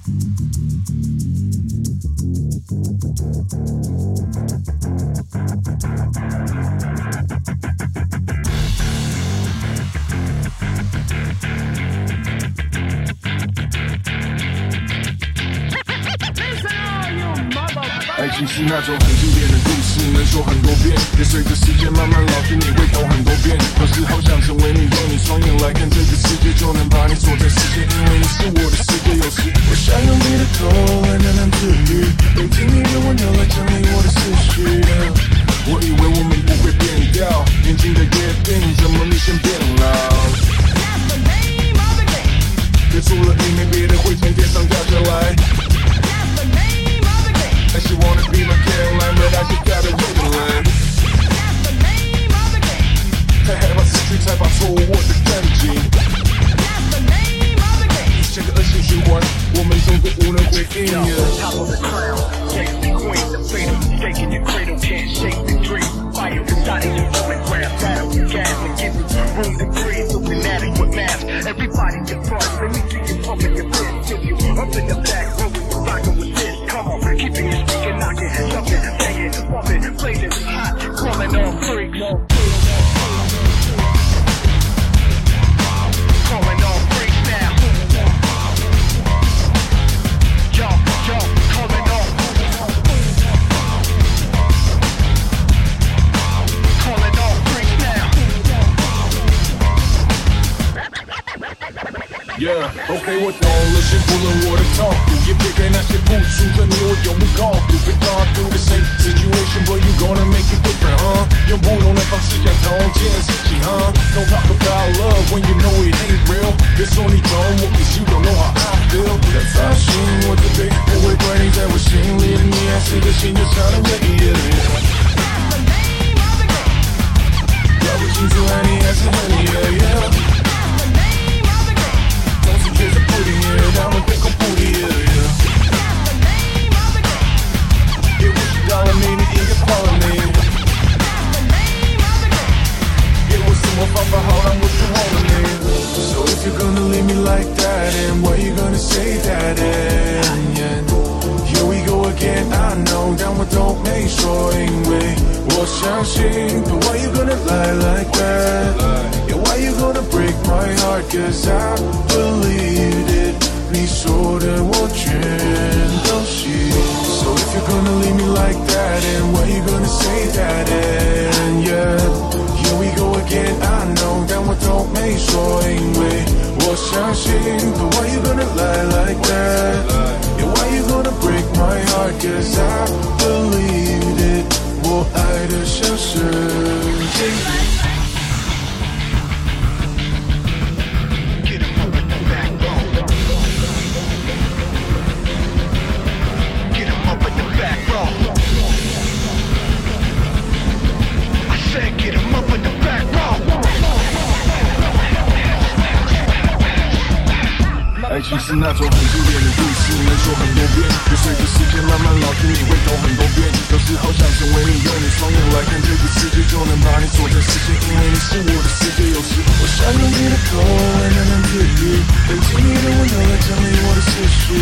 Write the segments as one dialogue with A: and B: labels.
A: 爱情是那种很经典的故事，能说很多遍，也随着时间慢慢老去，你会懂很多遍。有时好想成为你，用你双眼来看这个世界，就能把你锁在世界，因为你是我的世界。country type, I told what the country. That's the name of the game. Check it, let's use you one. Woman's over all of the India.
B: Top of the crown, sexy queen, the freedom, taking your cradle, can't shake the dream. Fire residing in the grab battle with gas and giving room to breathe through inadequate mask. Everybody get frost, let me see you pumping your fist, give you up in the back, rolling, rocking with this. Come on, keeping your speaker knocking,
A: Yeah, okay with all this shit pulling water talk. You're picking at your boots, who's the new yo, we call through. Been through the same situation, but you gonna make it different, huh? Your mood on if I see your tone, it, huh? Don't talk about love when you know it ain't real. It's only drama cause you don't know how I feel. That's how she was big boy brains that was leading me. I see that she just trying. 说，因为我相信。But why you gonna lie like that? Yeah, why you gonna break my heart? Cause I believed it. 你说的我全都信。So if you're gonna leave me like that, and why you gonna say that? And yeah, here we go again, I know，但我都没说，因为我相信。But why you gonna lie like that? Yeah, why you gonna break my heart? Cause I 爱情是那种很经典的故事，能说很多遍，也随着时间慢慢老去，你会懂很多遍。有时好想成为你，用你双眼来看这个世界，就能把你锁在世界，因为你是我的世界。有时我想用你的口来喃喃自语，聆听你的温柔来整理我的思绪。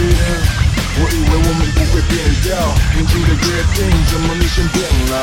A: 我以为我们不会变掉，年轻的约定，怎么你先变老？